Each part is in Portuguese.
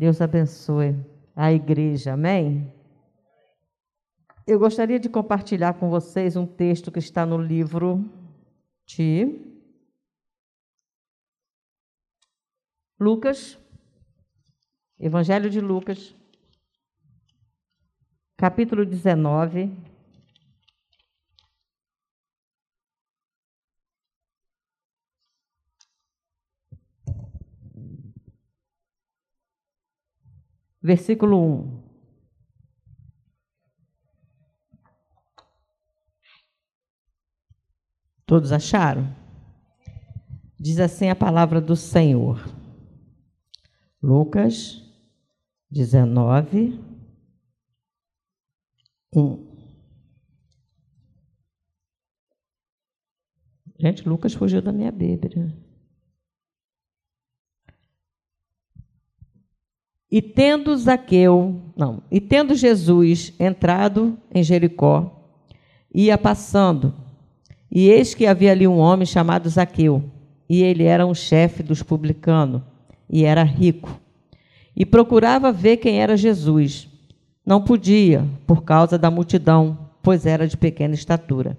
Deus abençoe a igreja, amém? Eu gostaria de compartilhar com vocês um texto que está no livro de Lucas, Evangelho de Lucas, capítulo 19. Versículo 1. Todos acharam? Diz assim a palavra do Senhor. Lucas 19, 1. Gente, Lucas fugiu da minha Bíblia. E tendo Zaqueu, não, e tendo Jesus entrado em Jericó, ia passando, e eis que havia ali um homem chamado Zaqueu, e ele era um chefe dos publicanos e era rico. E procurava ver quem era Jesus. Não podia, por causa da multidão, pois era de pequena estatura.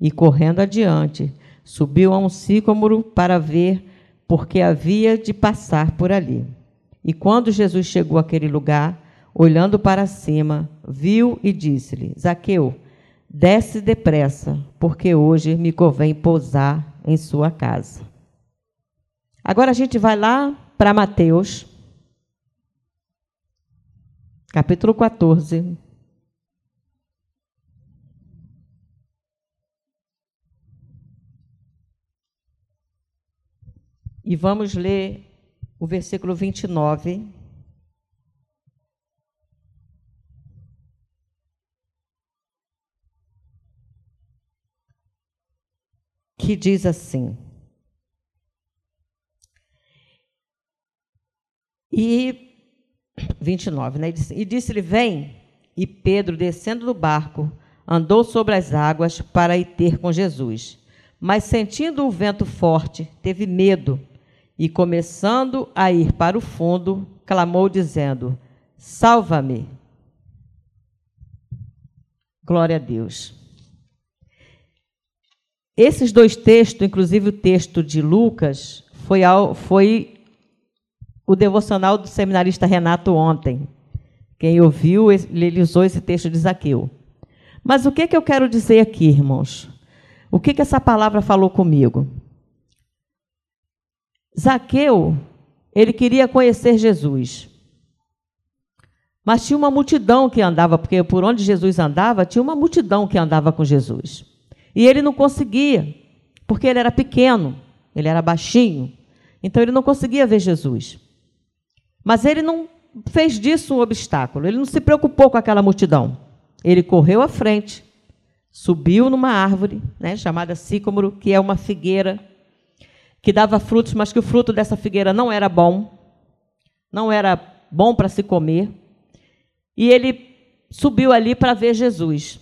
E correndo adiante, subiu a um sicômoro para ver, porque havia de passar por ali. E quando Jesus chegou àquele lugar, olhando para cima, viu e disse-lhe: Zaqueu, desce depressa, porque hoje me convém pousar em sua casa. Agora a gente vai lá para Mateus, capítulo 14. E vamos ler o versículo 29. Que diz assim: E 29, né? E disse-lhe: Vem. E Pedro, descendo do barco, andou sobre as águas para ir ter com Jesus. Mas sentindo o vento forte, teve medo e, começando a ir para o fundo, clamou, dizendo: Salva-me. Glória a Deus. Esses dois textos, inclusive o texto de Lucas, foi, foi o devocional do seminarista Renato ontem. Quem ouviu, ele usou esse texto de Zaqueu. Mas o que, que eu quero dizer aqui, irmãos? O que, que essa palavra falou comigo? Zaqueu, ele queria conhecer Jesus. Mas tinha uma multidão que andava, porque por onde Jesus andava, tinha uma multidão que andava com Jesus. E ele não conseguia, porque ele era pequeno, ele era baixinho. Então ele não conseguia ver Jesus. Mas ele não fez disso um obstáculo, ele não se preocupou com aquela multidão. Ele correu à frente, subiu numa árvore, né, chamada sicômoro, que é uma figueira que dava frutos, mas que o fruto dessa figueira não era bom, não era bom para se comer. E ele subiu ali para ver Jesus.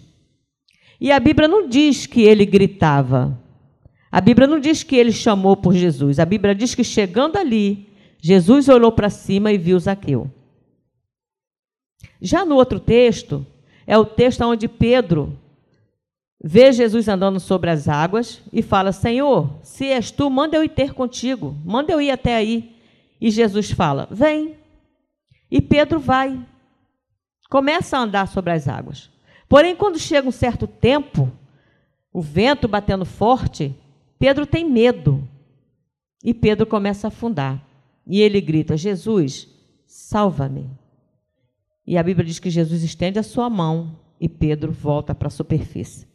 E a Bíblia não diz que ele gritava. A Bíblia não diz que ele chamou por Jesus. A Bíblia diz que chegando ali, Jesus olhou para cima e viu Zaqueu. Já no outro texto, é o texto onde Pedro vê Jesus andando sobre as águas e fala: Senhor, se és tu, manda eu ir ter contigo, manda eu ir até aí. E Jesus fala: Vem. E Pedro vai, começa a andar sobre as águas. Porém, quando chega um certo tempo, o vento batendo forte, Pedro tem medo. E Pedro começa a afundar. E ele grita: Jesus, salva-me. E a Bíblia diz que Jesus estende a sua mão e Pedro volta para a superfície.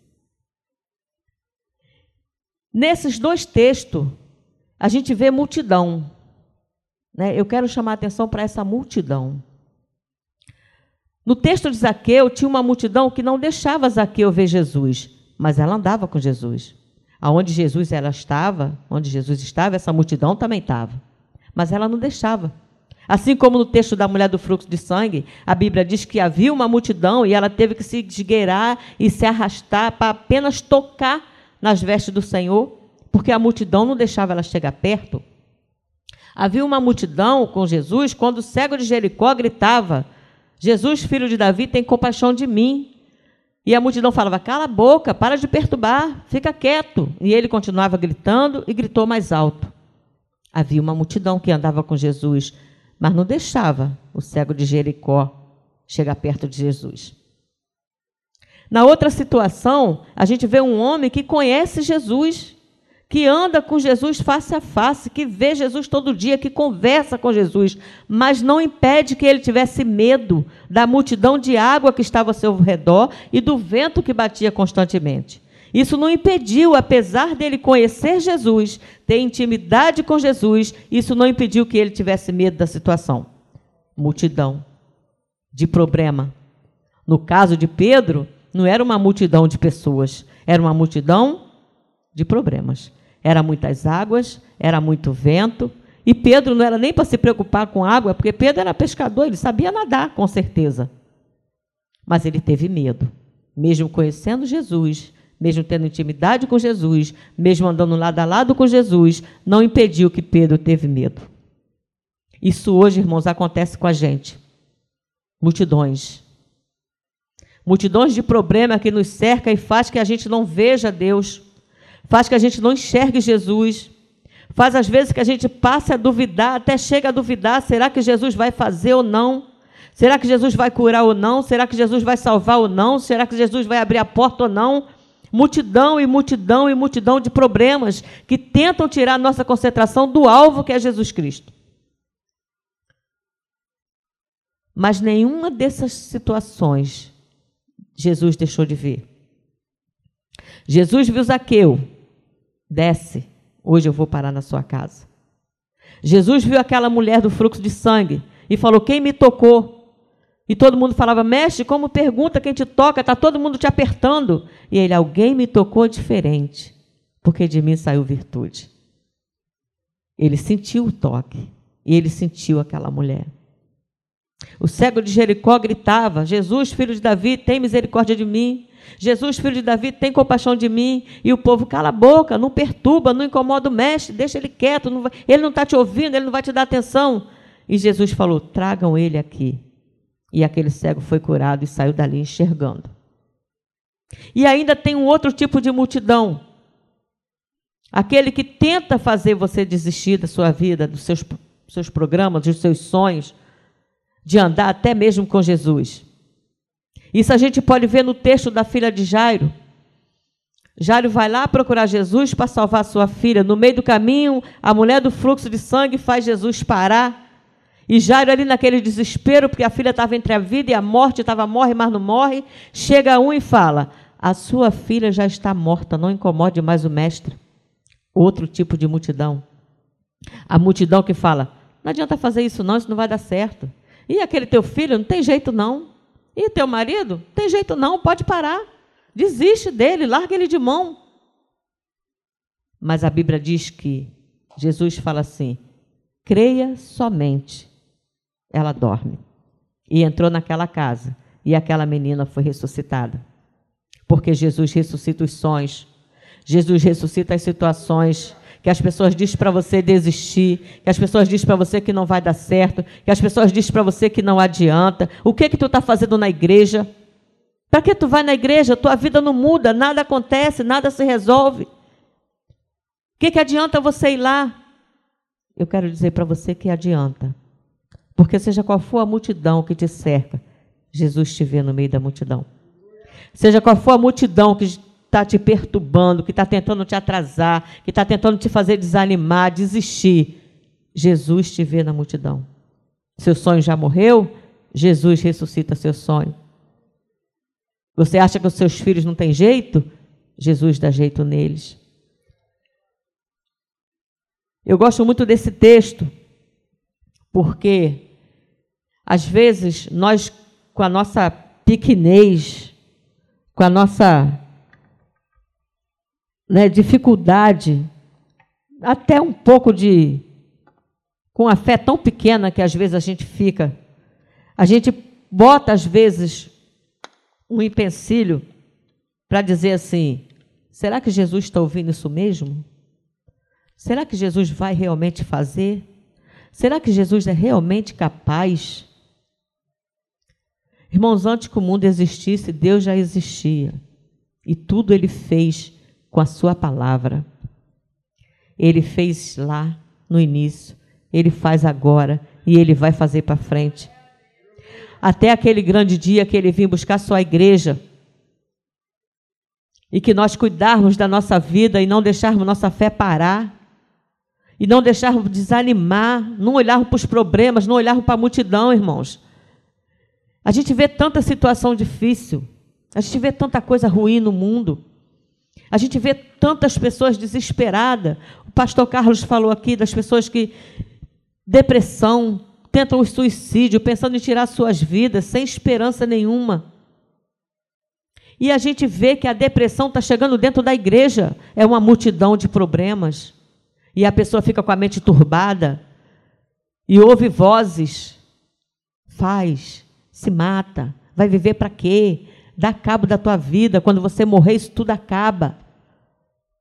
Nesses dois textos, a gente vê multidão. Né? Eu quero chamar a atenção para essa multidão. No texto de Zaqueu, tinha uma multidão que não deixava Zaqueu ver Jesus, mas ela andava com Jesus. Aonde Jesus ela estava, onde Jesus estava, essa multidão também estava mas ela não deixava. Assim como no texto da mulher do fluxo de sangue, a Bíblia diz que havia uma multidão e ela teve que se esgueirar e se arrastar para apenas tocar nas vestes do Senhor, porque a multidão não deixava ela chegar perto. Havia uma multidão com Jesus quando o cego de Jericó gritava: Jesus, filho de Davi, tem compaixão de mim. E a multidão falava: Cala a boca, para de perturbar, fica quieto. E ele continuava gritando e gritou mais alto. Havia uma multidão que andava com Jesus, mas não deixava o cego de Jericó chegar perto de Jesus. Na outra situação, a gente vê um homem que conhece Jesus que anda com Jesus face a face, que vê Jesus todo dia, que conversa com Jesus, mas não impede que ele tivesse medo da multidão de água que estava ao seu redor e do vento que batia constantemente. Isso não impediu, apesar dele conhecer Jesus, ter intimidade com Jesus, isso não impediu que ele tivesse medo da situação. Multidão de problema. No caso de Pedro, não era uma multidão de pessoas, era uma multidão de problemas. Era muitas águas, era muito vento. E Pedro não era nem para se preocupar com água, porque Pedro era pescador, ele sabia nadar, com certeza. Mas ele teve medo. Mesmo conhecendo Jesus, mesmo tendo intimidade com Jesus, mesmo andando lado a lado com Jesus, não impediu que Pedro teve medo. Isso hoje, irmãos, acontece com a gente. Multidões. Multidões de problema que nos cerca e faz que a gente não veja Deus faz que a gente não enxergue Jesus, faz às vezes que a gente passe a duvidar, até chega a duvidar: será que Jesus vai fazer ou não? Será que Jesus vai curar ou não? Será que Jesus vai salvar ou não? Será que Jesus vai abrir a porta ou não? Multidão e multidão e multidão de problemas que tentam tirar a nossa concentração do alvo que é Jesus Cristo. Mas nenhuma dessas situações Jesus deixou de ver. Jesus viu Zaqueu, Desce, hoje eu vou parar na sua casa. Jesus viu aquela mulher do fluxo de sangue e falou: Quem me tocou? E todo mundo falava: Mestre, como pergunta quem te toca? Está todo mundo te apertando. E ele: Alguém me tocou diferente, porque de mim saiu virtude. Ele sentiu o toque e ele sentiu aquela mulher. O cego de Jericó gritava: Jesus, filho de Davi, tem misericórdia de mim. Jesus, filho de Davi, tem compaixão de mim. E o povo, cala a boca, não perturba, não incomoda o mestre, deixa ele quieto, não vai, ele não está te ouvindo, ele não vai te dar atenção. E Jesus falou: tragam ele aqui. E aquele cego foi curado e saiu dali enxergando. E ainda tem um outro tipo de multidão. Aquele que tenta fazer você desistir da sua vida, dos seus, seus programas, dos seus sonhos, de andar até mesmo com Jesus. Isso a gente pode ver no texto da filha de Jairo. Jairo vai lá procurar Jesus para salvar sua filha. No meio do caminho, a mulher do fluxo de sangue faz Jesus parar. E Jairo, ali naquele desespero, porque a filha estava entre a vida e a morte, estava morre, mas não morre, chega um e fala: A sua filha já está morta, não incomode mais o mestre. Outro tipo de multidão. A multidão que fala: Não adianta fazer isso, não, isso não vai dar certo. E aquele teu filho, não tem jeito, não. E teu marido? Tem jeito não, pode parar. Desiste dele, larga ele de mão. Mas a Bíblia diz que Jesus fala assim: creia somente. Ela dorme. E entrou naquela casa. E aquela menina foi ressuscitada. Porque Jesus ressuscita os sonhos. Jesus ressuscita as situações que as pessoas dizem para você desistir, que as pessoas dizem para você que não vai dar certo, que as pessoas dizem para você que não adianta. O que que tu está fazendo na igreja? Para que tu vai na igreja? Tua vida não muda, nada acontece, nada se resolve. O que, que adianta você ir lá? Eu quero dizer para você que adianta. Porque seja qual for a multidão que te cerca, Jesus te vê no meio da multidão. Seja qual for a multidão que está te perturbando, que está tentando te atrasar, que está tentando te fazer desanimar, desistir, Jesus te vê na multidão. Seu sonho já morreu? Jesus ressuscita seu sonho. Você acha que os seus filhos não têm jeito? Jesus dá jeito neles. Eu gosto muito desse texto, porque às vezes nós, com a nossa pequenez, com a nossa né, dificuldade, até um pouco de. com a fé tão pequena que às vezes a gente fica. A gente bota, às vezes, um empecilho para dizer assim: será que Jesus está ouvindo isso mesmo? Será que Jesus vai realmente fazer? Será que Jesus é realmente capaz? Irmãos, antes que o mundo existisse, Deus já existia. E tudo ele fez com a sua palavra. Ele fez lá no início, ele faz agora e ele vai fazer para frente. Até aquele grande dia que ele vinha buscar sua igreja. E que nós cuidarmos da nossa vida e não deixarmos nossa fé parar. E não deixarmos desanimar, não olharmos para os problemas, não olharmos para a multidão, irmãos. A gente vê tanta situação difícil, a gente vê tanta coisa ruim no mundo. A gente vê tantas pessoas desesperadas. O pastor Carlos falou aqui das pessoas que depressão, tentam o suicídio, pensando em tirar suas vidas, sem esperança nenhuma. E a gente vê que a depressão está chegando dentro da igreja. É uma multidão de problemas. E a pessoa fica com a mente turbada. E ouve vozes. Faz, se mata. Vai viver para quê? Dá cabo da tua vida. Quando você morrer, isso tudo acaba.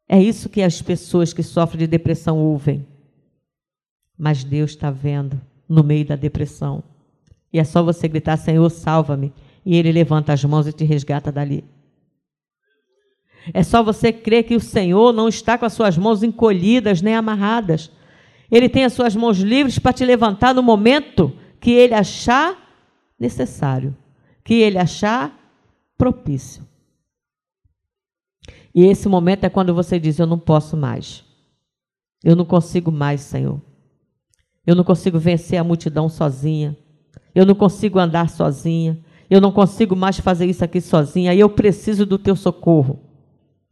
É isso que as pessoas que sofrem de depressão ouvem. Mas Deus está vendo no meio da depressão. E é só você gritar: Senhor, salva-me. E Ele levanta as mãos e te resgata dali. É só você crer que o Senhor não está com as suas mãos encolhidas nem amarradas. Ele tem as suas mãos livres para te levantar no momento que Ele achar necessário, que Ele achar propício. E esse momento é quando você diz: Eu não posso mais. Eu não consigo mais, Senhor. Eu não consigo vencer a multidão sozinha. Eu não consigo andar sozinha. Eu não consigo mais fazer isso aqui sozinha. Eu preciso do teu socorro.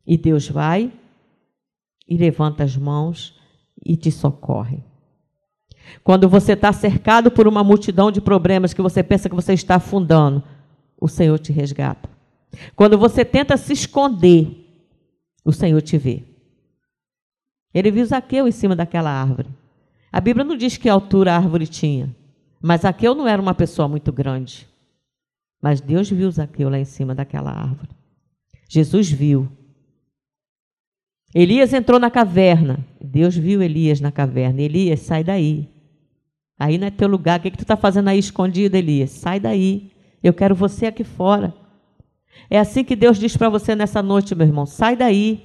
E Deus vai e levanta as mãos e te socorre. Quando você está cercado por uma multidão de problemas que você pensa que você está afundando, o Senhor te resgata. Quando você tenta se esconder, o Senhor te vê. Ele viu Zaqueu em cima daquela árvore. A Bíblia não diz que altura a árvore tinha, mas Zaqueu não era uma pessoa muito grande. Mas Deus viu Zaqueu lá em cima daquela árvore. Jesus viu. Elias entrou na caverna. Deus viu Elias na caverna. Elias, sai daí. Aí não é teu lugar. O que, que tu está fazendo aí escondido, Elias? Sai daí. Eu quero você aqui fora. É assim que Deus diz para você nessa noite, meu irmão. Sai daí.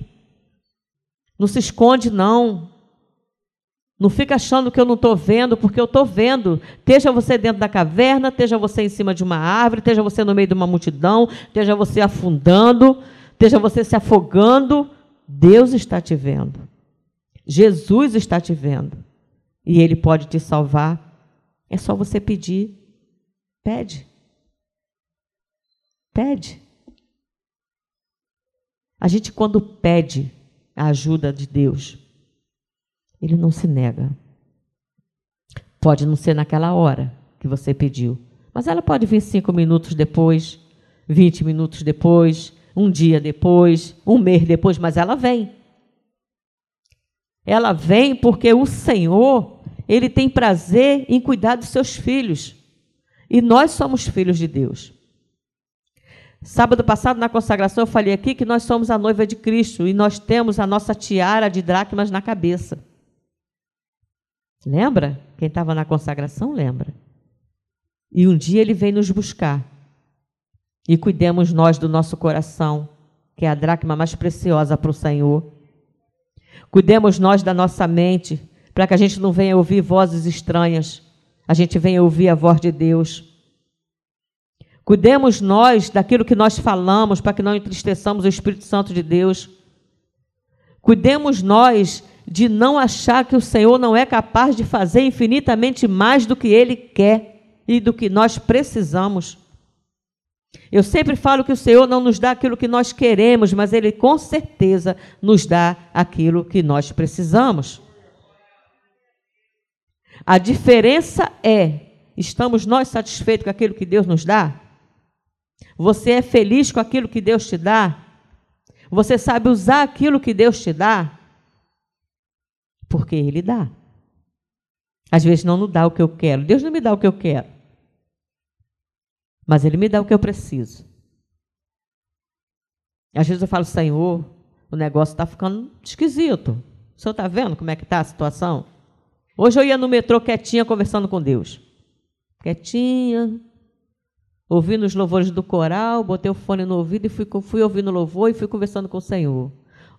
Não se esconde, não. Não fica achando que eu não estou vendo, porque eu estou vendo. Esteja você dentro da caverna, esteja você em cima de uma árvore, esteja você no meio de uma multidão, esteja você afundando, esteja você se afogando. Deus está te vendo. Jesus está te vendo. E Ele pode te salvar. É só você pedir. Pede. Pede. A gente, quando pede a ajuda de Deus, ele não se nega. Pode não ser naquela hora que você pediu, mas ela pode vir cinco minutos depois, vinte minutos depois, um dia depois, um mês depois, mas ela vem. Ela vem porque o Senhor, Ele tem prazer em cuidar dos seus filhos. E nós somos filhos de Deus. Sábado passado, na consagração, eu falei aqui que nós somos a noiva de Cristo e nós temos a nossa tiara de dracmas na cabeça. Lembra? Quem estava na consagração lembra. E um dia ele vem nos buscar. E cuidemos nós do nosso coração, que é a dracma mais preciosa para o Senhor. Cuidemos nós da nossa mente, para que a gente não venha ouvir vozes estranhas, a gente venha ouvir a voz de Deus. Cuidemos nós daquilo que nós falamos, para que não entristeçamos o Espírito Santo de Deus. Cuidemos nós de não achar que o Senhor não é capaz de fazer infinitamente mais do que Ele quer e do que nós precisamos. Eu sempre falo que o Senhor não nos dá aquilo que nós queremos, mas Ele com certeza nos dá aquilo que nós precisamos. A diferença é: estamos nós satisfeitos com aquilo que Deus nos dá? Você é feliz com aquilo que Deus te dá? Você sabe usar aquilo que Deus te dá? Porque Ele dá. Às vezes não nos dá o que eu quero. Deus não me dá o que eu quero. Mas Ele me dá o que eu preciso. Às vezes eu falo, Senhor, o negócio está ficando esquisito. O senhor está vendo como é que está a situação? Hoje eu ia no metrô quietinha conversando com Deus. Quietinha, ouvindo os louvores do coral, botei o fone no ouvido e fui, fui ouvindo louvor e fui conversando com o Senhor.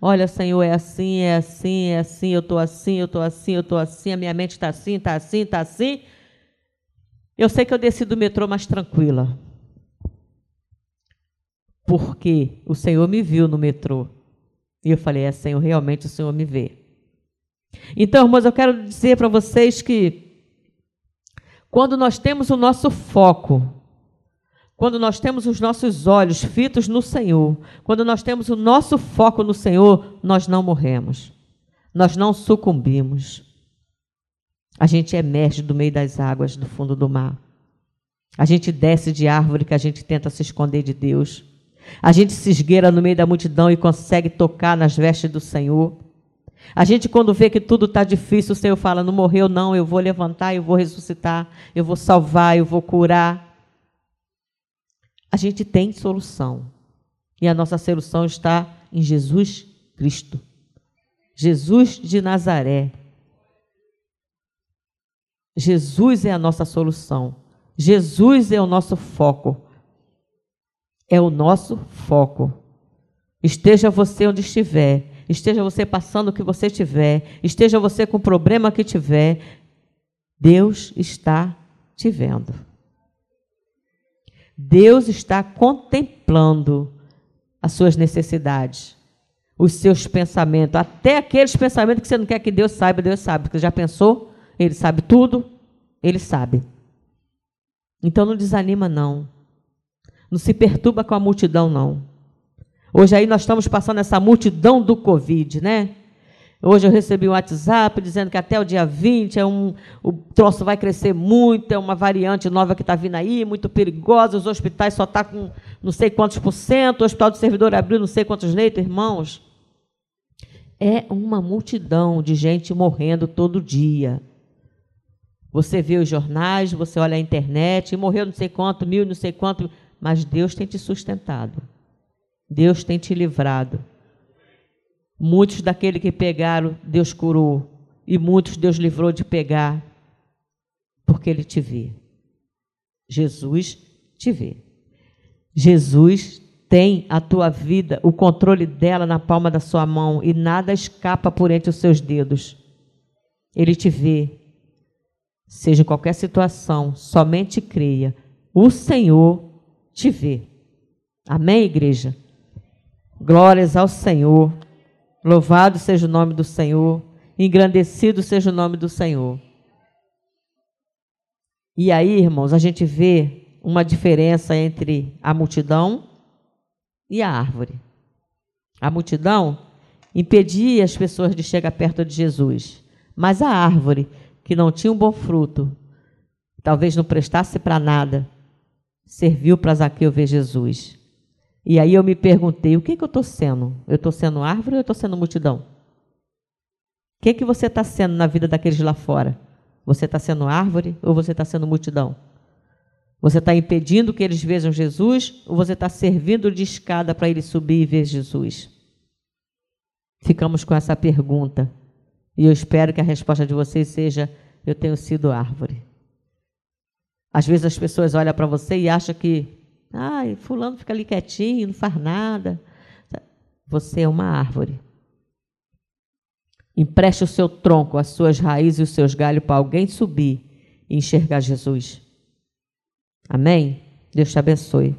Olha, Senhor, é assim, é assim, é assim, eu estou assim, eu estou assim, eu estou assim, a minha mente está assim, está assim, está assim. Eu sei que eu desci do metrô mais tranquila. Porque o Senhor me viu no metrô. E eu falei, é, Senhor, realmente o Senhor me vê. Então, irmãos, eu quero dizer para vocês que quando nós temos o nosso foco quando nós temos os nossos olhos fitos no Senhor, quando nós temos o nosso foco no Senhor, nós não morremos, nós não sucumbimos. A gente emerge do meio das águas, do fundo do mar. A gente desce de árvore que a gente tenta se esconder de Deus. A gente se esgueira no meio da multidão e consegue tocar nas vestes do Senhor. A gente, quando vê que tudo está difícil, o Senhor fala: não morreu, não, eu vou levantar, eu vou ressuscitar, eu vou salvar, eu vou curar a gente tem solução. E a nossa solução está em Jesus Cristo. Jesus de Nazaré. Jesus é a nossa solução. Jesus é o nosso foco. É o nosso foco. Esteja você onde estiver, esteja você passando o que você tiver, esteja você com o problema que tiver, Deus está te vendo. Deus está contemplando as suas necessidades, os seus pensamentos, até aqueles pensamentos que você não quer que Deus saiba, Deus sabe. Porque já pensou? Ele sabe tudo, ele sabe. Então não desanima, não. Não se perturba com a multidão, não. Hoje aí nós estamos passando essa multidão do Covid, né? Hoje eu recebi um WhatsApp dizendo que até o dia 20 é um, o troço vai crescer muito, é uma variante nova que está vindo aí, muito perigosa, os hospitais só estão tá com não sei quantos por cento, o hospital do servidor abriu não sei quantos leitos, irmãos. É uma multidão de gente morrendo todo dia. Você vê os jornais, você olha a internet, e morreu não sei quanto, mil, não sei quanto, mas Deus tem te sustentado. Deus tem te livrado. Muitos daquele que pegaram, Deus curou. E muitos Deus livrou de pegar, porque Ele te vê. Jesus te vê. Jesus tem a tua vida, o controle dela na palma da sua mão e nada escapa por entre os seus dedos. Ele te vê. Seja em qualquer situação, somente creia. O Senhor te vê. Amém, igreja? Glórias ao Senhor. Louvado seja o nome do Senhor, engrandecido seja o nome do Senhor. E aí, irmãos, a gente vê uma diferença entre a multidão e a árvore. A multidão impedia as pessoas de chegar perto de Jesus, mas a árvore, que não tinha um bom fruto, talvez não prestasse para nada, serviu para Zaqueu ver Jesus. E aí eu me perguntei, o que, que eu estou sendo? Eu estou sendo árvore ou eu estou sendo multidão? O que, que você está sendo na vida daqueles lá fora? Você está sendo árvore ou você está sendo multidão? Você está impedindo que eles vejam Jesus ou você está servindo de escada para eles subir e ver Jesus? Ficamos com essa pergunta. E eu espero que a resposta de vocês seja: eu tenho sido árvore. Às vezes as pessoas olham para você e acham que Ai, fulano fica ali quietinho, não faz nada. Você é uma árvore. Empreste o seu tronco, as suas raízes e os seus galhos para alguém subir e enxergar Jesus. Amém? Deus te abençoe.